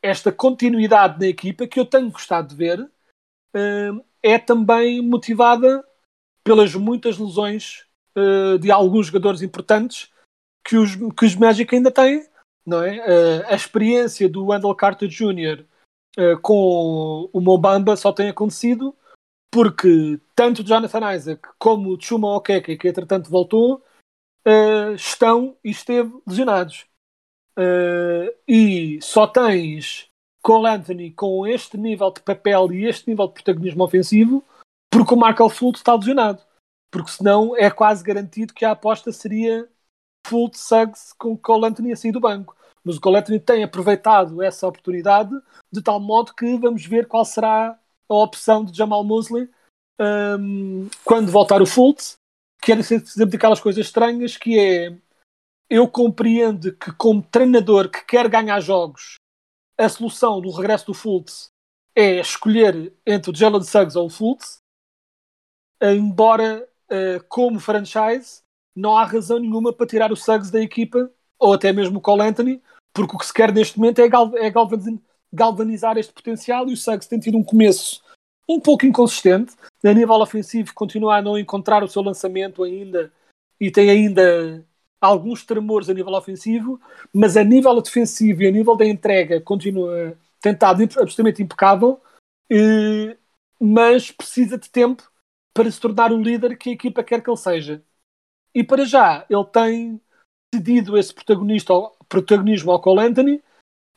esta continuidade na equipa, que eu tenho gostado de ver, eh, é também motivada pelas muitas lesões eh, de alguns jogadores importantes que os, que os Magic ainda têm. Não é? Eh, a experiência do Wendell Carter Jr. eh, com o Mobamba só tem acontecido porque tanto Jonathan Isaac como o Chuma Okeke, que entretanto voltou, eh, estão e esteve lesionados. E só tens Cole Anthony com este nível de papel e este nível de protagonismo ofensivo porque o Markel Fultz está lesionado. Porque senão é quase garantido que a aposta seria Fultz Suggs com Cole Anthony sair do banco. Mas o Cole Anthony tem aproveitado essa oportunidade de tal modo que vamos ver qual será a opção de Jamal Mosley hum, quando voltar o Fultz, que é sempre daquelas coisas estranhas que é eu compreendo que como treinador que quer ganhar jogos a solução do regresso do Fultz é escolher entre o Jalen Suggs ou o Fultz embora eh, como franchise não há razão nenhuma para tirar o Suggs da equipa ou até mesmo o Cole Anthony porque o que se quer neste momento é, gal- é galvan- galvanizar este potencial e o Suggs tem tido um começo um pouco inconsistente a nível ofensivo continua a não encontrar o seu lançamento ainda e tem ainda alguns tremores a nível ofensivo, mas a nível defensivo e a nível da entrega continua tentado absolutamente impecável, mas precisa de tempo para se tornar o líder que a equipa quer que ele seja. E para já, ele tem cedido esse protagonismo ao Cole Anthony,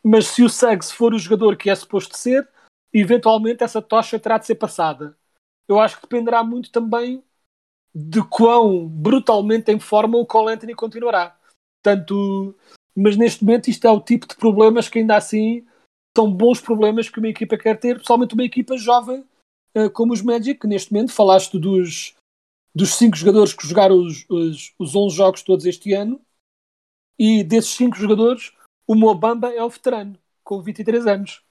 mas se o Suggs for o jogador que é suposto ser, eventualmente essa tocha terá de ser passada. Eu acho que dependerá muito também de quão brutalmente em forma o Cole Anthony continuará. Portanto, mas neste momento isto é o tipo de problemas que ainda assim são bons problemas que uma equipa quer ter, principalmente uma equipa jovem eh, como os Magic, que neste momento falaste dos, dos cinco jogadores que jogaram os, os, os 11 jogos todos este ano, e desses cinco jogadores, o Mobamba é o veterano, com 23 anos.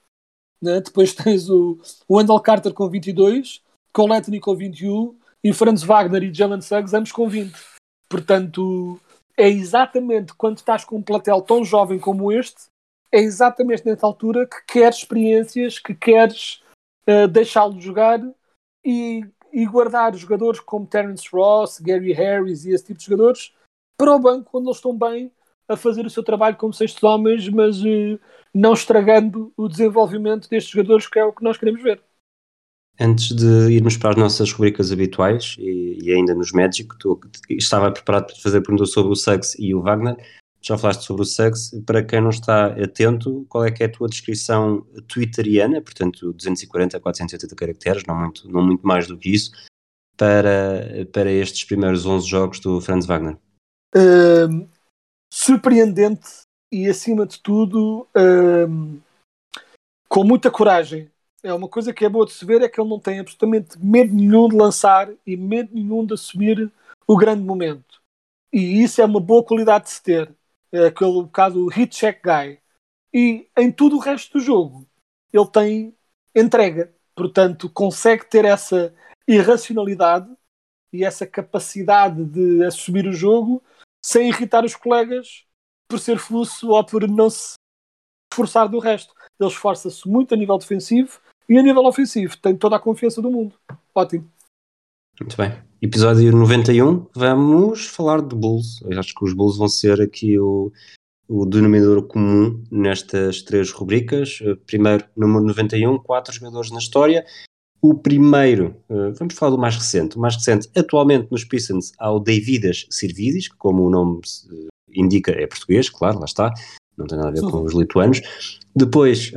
Né? Depois tens o, o Wendell Carter com 22, Cole Anthony com 21 e Franz Wagner e Jalen Suggs ambos com 20. Portanto, é exatamente quando estás com um platel tão jovem como este, é exatamente nessa altura que queres experiências, que queres uh, deixá-lo jogar e, e guardar jogadores como Terence Ross, Gary Harris e esse tipo de jogadores para o banco quando eles estão bem a fazer o seu trabalho como sextos homens, mas uh, não estragando o desenvolvimento destes jogadores, que é o que nós queremos ver. Antes de irmos para as nossas rubricas habituais e, e ainda nos Magic, estava preparado para fazer perguntas sobre o Suggs e o Wagner. Já falaste sobre o Suggs. Para quem não está atento, qual é que é a tua descrição twitteriana? Portanto, 240 a 480 caracteres, não muito, não muito mais do que isso, para, para estes primeiros 11 jogos do Franz Wagner. Surpreendente e, acima de tudo, com muita coragem. É uma coisa que é boa de se ver, é que ele não tem absolutamente medo nenhum de lançar e medo nenhum de assumir o grande momento. E isso é uma boa qualidade de se ter. É aquele bocado hit check guy. E em tudo o resto do jogo, ele tem entrega. Portanto, consegue ter essa irracionalidade e essa capacidade de assumir o jogo sem irritar os colegas por ser fluxo ou por não se esforçar do resto. Ele esforça-se muito a nível defensivo e a nível ofensivo. Tem toda a confiança do mundo. Ótimo. Muito bem. Episódio 91, vamos falar de Bulls. Eu acho que os Bulls vão ser aqui o, o denominador comum nestas três rubricas. Primeiro, número 91, quatro jogadores na história. O primeiro, uh, vamos falar do mais recente. O mais recente, atualmente nos Pistons, há o Davidas Sirvidis, que como o nome indica é português, claro, lá está, não tem nada a ver com os lituanos. Depois,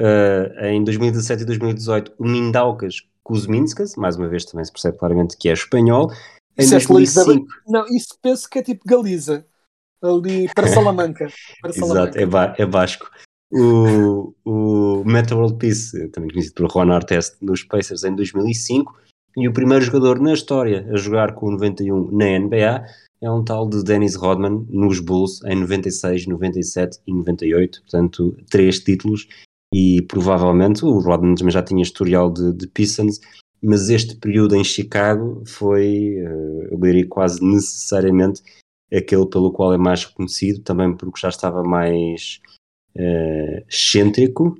em 2017 e 2018, o Mindaugas Kuzminskas, mais uma vez também se percebe claramente que é espanhol. Em Isso é 2005, Feliz da- Não, isso penso que é tipo Galiza. Ali para Salamanca. Para Exato, Salamanca. é, ba é Basco. O, o Meta World Peace, também conhecido por Ron Artest, nos Pacers em 2005, e o primeiro jogador na história a jogar com o 91 na NBA é um tal de Dennis Rodman nos Bulls em 96, 97 e 98, portanto, três títulos. E provavelmente o Rodman também já tinha historial de, de Pistons, mas este período em Chicago foi, eh, eu diria, quase necessariamente aquele pelo qual é mais reconhecido, também porque já estava mais eh, excêntrico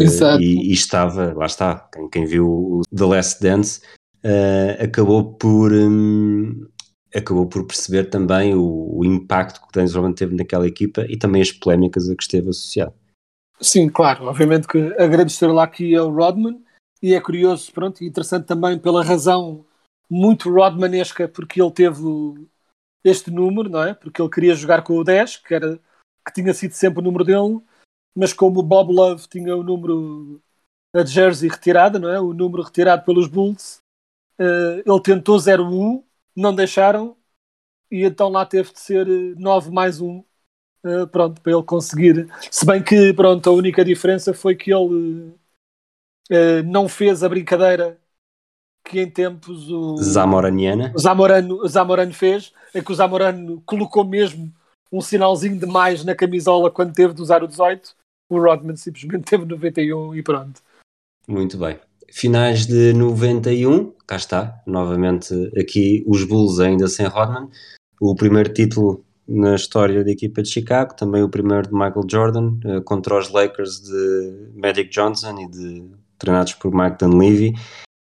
Exato. e, e estava, lá está, quem, quem viu o The Last Dance eh, acabou por hum, acabou por perceber também o, o impacto que o Dennis Rodman teve naquela equipa e também as polémicas a que esteve associado. Sim, claro. Obviamente que a grande estrela aqui é o Rodman e é curioso, pronto, e interessante também pela razão muito Rodmanesca, porque ele teve este número, não é? Porque ele queria jogar com o 10, que, era, que tinha sido sempre o número dele, mas como o Bob Love tinha o número, a jersey retirada, não é? O número retirado pelos Bulls, eh, ele tentou 0-1, não deixaram, e então lá teve de ser eh, 9 mais 1 Uh, pronto, para ele conseguir. Se bem que, pronto, a única diferença foi que ele uh, não fez a brincadeira que em tempos o, Zamoraniana, Zamorano, Zamorano fez, é que o Zamorano colocou mesmo um sinalzinho de mais na camisola quando teve de usar o 18. O Rodman simplesmente teve 91 e pronto. muito bem. Finais de 91, cá está, novamente aqui os Bulls ainda sem Rodman. O primeiro título na história da equipa de Chicago, também o primeiro de Michael Jordan, eh, contra os Lakers de Magic Johnson e de, treinados por Mike Dunleavy.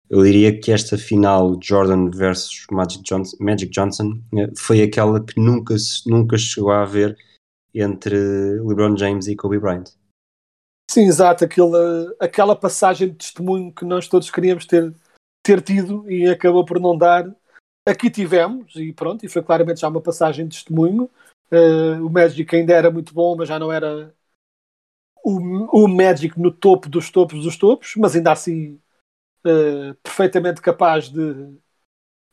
Eu diria que esta final Jordan versus Magic Johnson, Magic Johnson eh, foi aquela que nunca, nunca chegou a haver entre LeBron James e Kobe Bryant. Sim, exato, aquela, aquela passagem de testemunho que nós todos queríamos ter, ter tido e acabou por não dar. Aqui tivemos, e pronto, e foi claramente já uma passagem de testemunho. Eh, o Magic ainda era muito bom, mas já não era o, o Magic no topo dos topos dos topos, mas ainda assim eh, perfeitamente capaz de,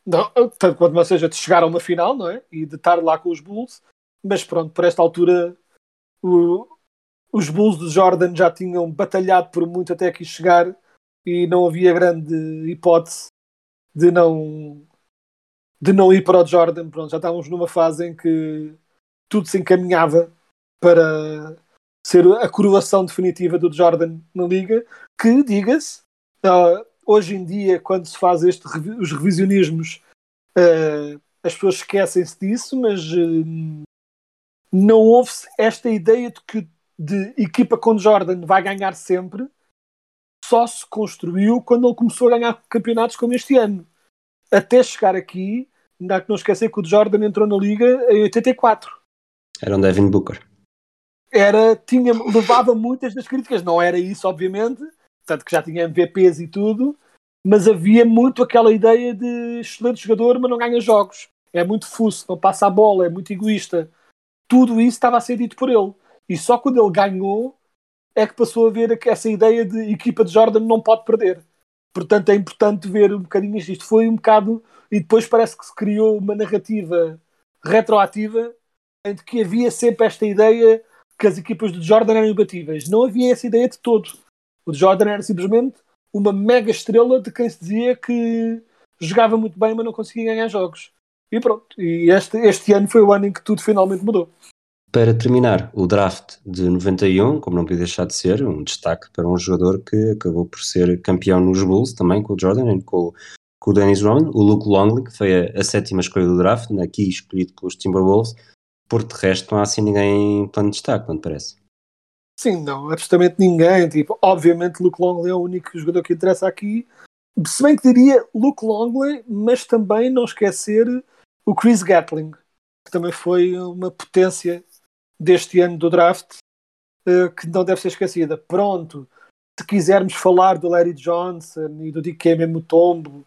não, tanto quanto mais seja, de chegar a uma final, não é? E de estar lá com os Bulls. Mas pronto, por esta altura, o- os Bulls de Jordan já tinham batalhado por muito até aqui chegar e não havia grande hipótese de não de não ir para o Jordan. Pronto, já estávamos numa fase em que tudo se encaminhava para ser a coroação definitiva do Jordan na liga, que, diga-se, ah, hoje em dia, quando se faz este, os revisionismos, ah, as pessoas esquecem-se disso, mas ah, não houve esta ideia de que de equipa com Jordan vai ganhar sempre, só se construiu quando ele começou a ganhar campeonatos como este ano. Até chegar aqui, ainda que não esquecer que o Jordan entrou na liga em 84 Era um Devin Booker. Era, tinha, levava muitas das críticas. Não era isso, obviamente, tanto que já tinha MVPs e tudo, mas havia muito aquela ideia de excelente jogador, mas não ganha jogos. É muito fuso, não passa a bola, é muito egoísta. Tudo isso estava a ser dito por ele. E só quando ele ganhou é que passou a ver essa ideia de equipa de Jordan não pode perder. Portanto, é importante ver um bocadinho isto. Isto foi um bocado. E depois parece que se criou uma narrativa retroativa em que havia sempre esta ideia que as equipas de Jordan eram imbatíveis. Não havia essa ideia de todo. O Jordan era simplesmente uma mega estrela de quem se dizia que jogava muito bem, mas não conseguia ganhar jogos. E pronto. E este, este ano foi o ano em que tudo finalmente mudou. Para terminar, o draft de 91, como não podia deixar de ser, um destaque para um jogador que acabou por ser campeão nos Bulls, também com o Jordan e com, com o Dennis Rodman, o Luke Longley, que foi a, a, sétima escolha do draft, aqui escolhido pelos Timberwolves, por de resto não há assim ninguém em plano de destaque, não te parece? Sim, não, absolutamente ninguém. Tipo, obviamente, Luke Longley é o único jogador que interessa aqui. Se bem que diria Luke Longley, mas também não esquecer o Chris Gatling, que também foi uma potência deste ano do draft, uh, que não deve ser esquecida. Pronto, se quisermos falar do Larry Johnson e do Dikembe Mutombo,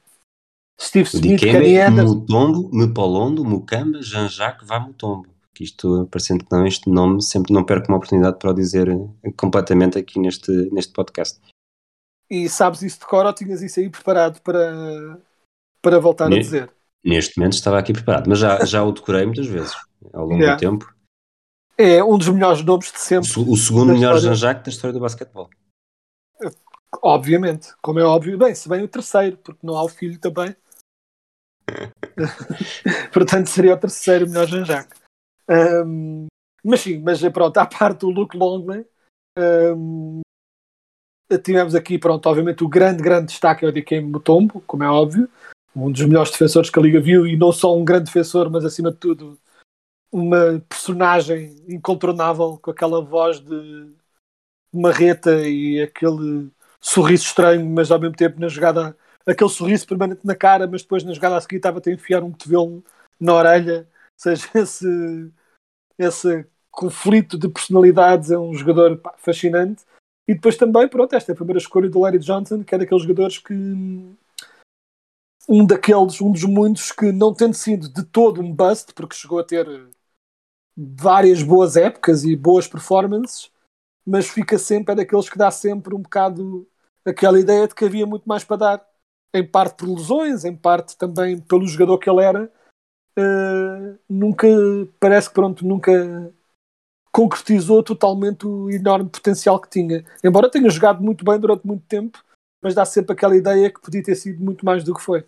Steve Smith, Kenny Anderson... Mutombo, Mepolondo, Mukamba, Jean-Jacques Vamutombo que isto, parecendo que não, este nome sempre não perco uma oportunidade para o dizer eh, completamente aqui neste, neste podcast. E sabes isso de cor ou tinhas isso aí preparado para, para voltar ne a dizer? Neste momento estava aqui preparado, mas já, já o decorei muitas vezes ao longo yeah. do tempo. É um dos melhores nomes de sempre. O, o segundo melhor Jean-Jacques da história do basquetebol. Obviamente, como é óbvio. Bem, se bem o terceiro, porque não há o filho também. Portanto, seria o terceiro melhor Jean-Jacques. Um, mas sim, mas pronto, à parte do Luke Longley, um, tivemos aqui, pronto, obviamente o grande, grande destaque é o Dikembe Mutombo, como é óbvio, um dos melhores defensores que a Liga viu e não só um grande defensor, mas acima de tudo uma personagem incontornável com aquela voz de marreta e aquele sorriso estranho, mas ao mesmo tempo na jogada, aquele sorriso permanente na cara, mas depois na jogada a seguir estava a enfiar um cotovelo na orelha, ou seja, esse esse conflito de personalidades é um jogador pá, fascinante. E depois também, pronto, esta é a primeira escolha do Larry Johnson, que é daqueles jogadores que. Um daqueles, um dos muitos que não tendo sido de todo um bust, porque chegou a ter várias boas épocas e boas performances, mas fica sempre, é daqueles que dá sempre um bocado aquela ideia de que havia muito mais para dar. Em parte por lesões, em parte também pelo jogador que ele era, uh, nunca parece que pronto, nunca concretizou totalmente o enorme potencial que tinha. Embora tenha jogado muito bem durante muito tempo, mas dá sempre aquela ideia que podia ter sido muito mais do que foi.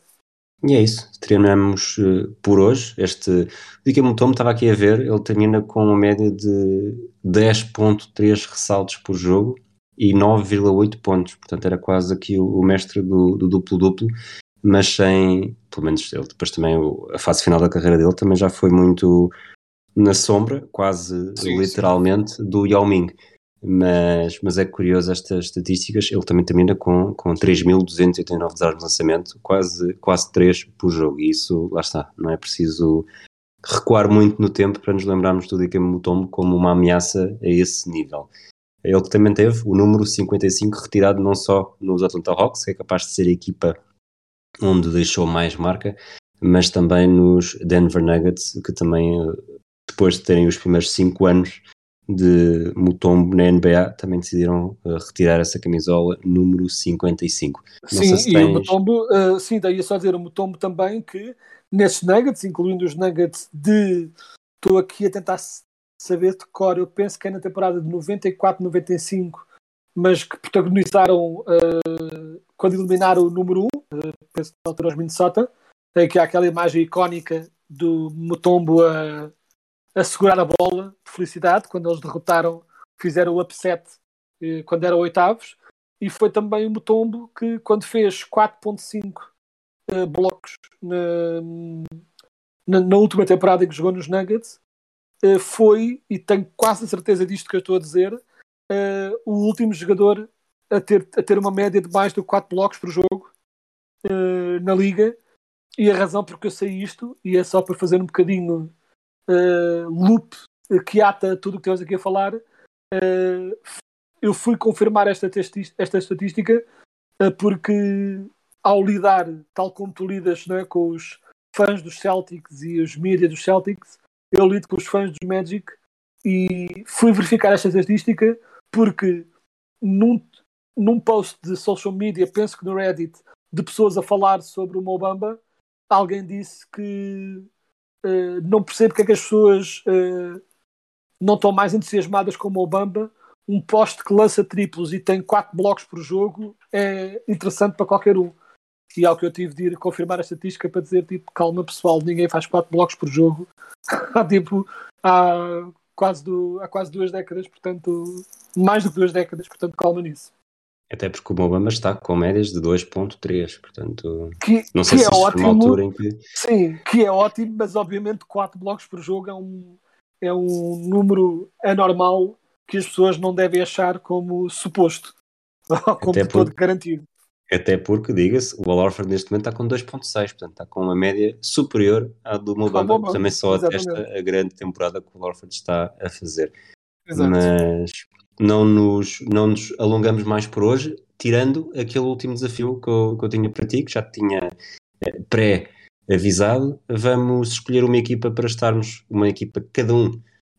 E é isso, terminamos uh, por hoje. Este Dica Mutomo estava aqui a ver, ele termina com uma média de 10.3 ressaltos por jogo e 9,8 pontos, portanto era quase aqui o, o mestre do duplo-duplo mas sem, pelo menos ele depois também a fase final da carreira dele também já foi muito na sombra, quase sim, literalmente, sim. do Yao Ming. Mas, mas é curioso estas estatísticas, ele também termina com, com 3.289 desarmes de lançamento, quase, quase 3 por jogo, e isso, lá está, não é preciso recuar muito no tempo para nos lembrarmos do Dikembe Mutombo como uma ameaça a esse nível. Ele também teve o número 55 retirado não só nos Atlanta Hawks, que é capaz de ser a equipa onde deixou mais marca, mas também nos Denver Nuggets, que também, eh, depois de terem os primeiros 5 anos de Mutombo na NBA, também decidiram uh, retirar essa camisola número 55. Não sim, se e tens... o Mutombo, uh, sim, daí só dizer o Mutombo também que nesses Nuggets, incluindo os Nuggets de. Estou aqui a tentar saber de cor, eu penso que é na temporada de 94-95, mas que protagonizaram uh, quando eliminaram o número 1, penso que na altura os Minnesota, tem que há aquela imagem icónica do Mutombo a, a segurar a bola de felicidade quando eles derrotaram, fizeram o upset eh, quando eram oitavos, e foi também o Mutombo que quando fez 4.5 eh, blocos na, na, na, última temporada em que jogou nos Nuggets, eh, foi, e tenho quase a certeza disto que eu estou a dizer, eh, o último jogador a ter, a ter uma média de mais de 4 blocos por jogo uh, na liga. E a razão porque eu sei isto, e é só para fazer um bocadinho uh, loop que ata tudo o que temos aqui a falar, uh, eu fui confirmar esta, esta estatística porque ao lidar, tal como tu lidas é, com os fãs dos Celtics e os mídias dos Celtics, eu lido com os fãs dos Magic e fui verificar esta estatística porque num, num post de social media, penso que no Reddit, de pessoas a falar sobre o Mobamba, alguém disse que uh, não percebe porque é que as pessoas uh, não estão mais entusiasmadas com o Mobamba. Um poste que lança triplos e tem 4 blocos por jogo é interessante para qualquer um. E ao que eu tive de ir confirmar a estatística para dizer, tipo, calma pessoal, ninguém faz 4 blocos por jogo há, tipo, há, quase do, há quase duas décadas, portanto, mais do que duas décadas, portanto, calma nisso. Até porque o Mobamba está com médias de 2.3, portanto, Que, não sei que se é ótimo, uma altura em que... sim, que é ótimo, mas obviamente 4 blocos por jogo é um, é um número anormal que as pessoas não devem achar como suposto, como Até todo garantido. Até porque, diga-se, o Al Horford neste momento está com 2.6, portanto está com uma média superior à do Mobamba, também só atesta a grande temporada que o Al Horford está a fazer. Exato. Mas não nos, não nos alongamos mais por hoje, tirando aquele último desafio que eu, que eu tinha para ti, que já te tinha eh, pré-avisado. Vamos escolher uma equipa para estarmos, uma equipa cada um.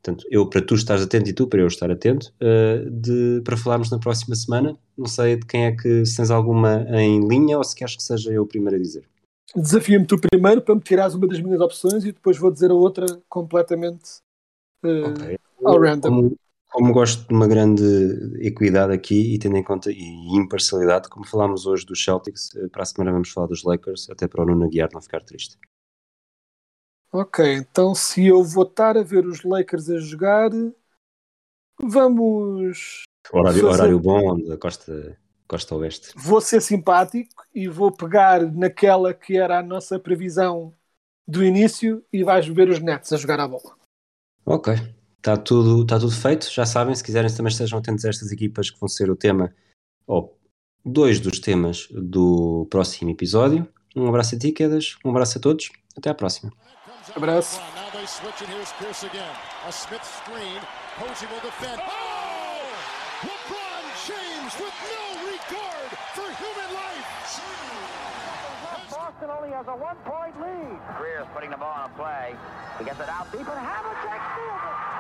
Portanto, eu para tu estares atento e tu para eu estar atento, eh, de, para falarmos na próxima semana. Não sei de quem é que, se tens alguma em linha ou se queres que seja eu o primeiro a dizer. Desafia-me tu primeiro para me tirares uma das minhas opções e depois vou dizer a outra completamente eh, Ok. ao random. Como, como gosto de uma grande equidade aqui e tendo em conta e imparcialidade, como falámos hoje dos Celtics, eh, para a semana vamos falar dos Lakers, até para o Nuno Aguiar não ficar triste. Ok, então se eu vou estar a ver os Lakers a jogar, vamos. Horário, Fazer- horário bom da costa, costa oeste. Vou ser simpático e vou pegar naquela que era a nossa previsão do início e vais ver os Nets a jogar a bola. Ok, está tudo, tá tudo feito. Já sabem, se quiserem também estejam atentos a estas equipas que vão ser o tema, ou dois dos temas do próximo episódio. Um abraço a ti, Quedas, um abraço a todos, até à próxima. Abraço. And. Oh! Boston only has a one-point lead. Greer's putting the ball on a play. He gets it out deep, But Havlicek steals it.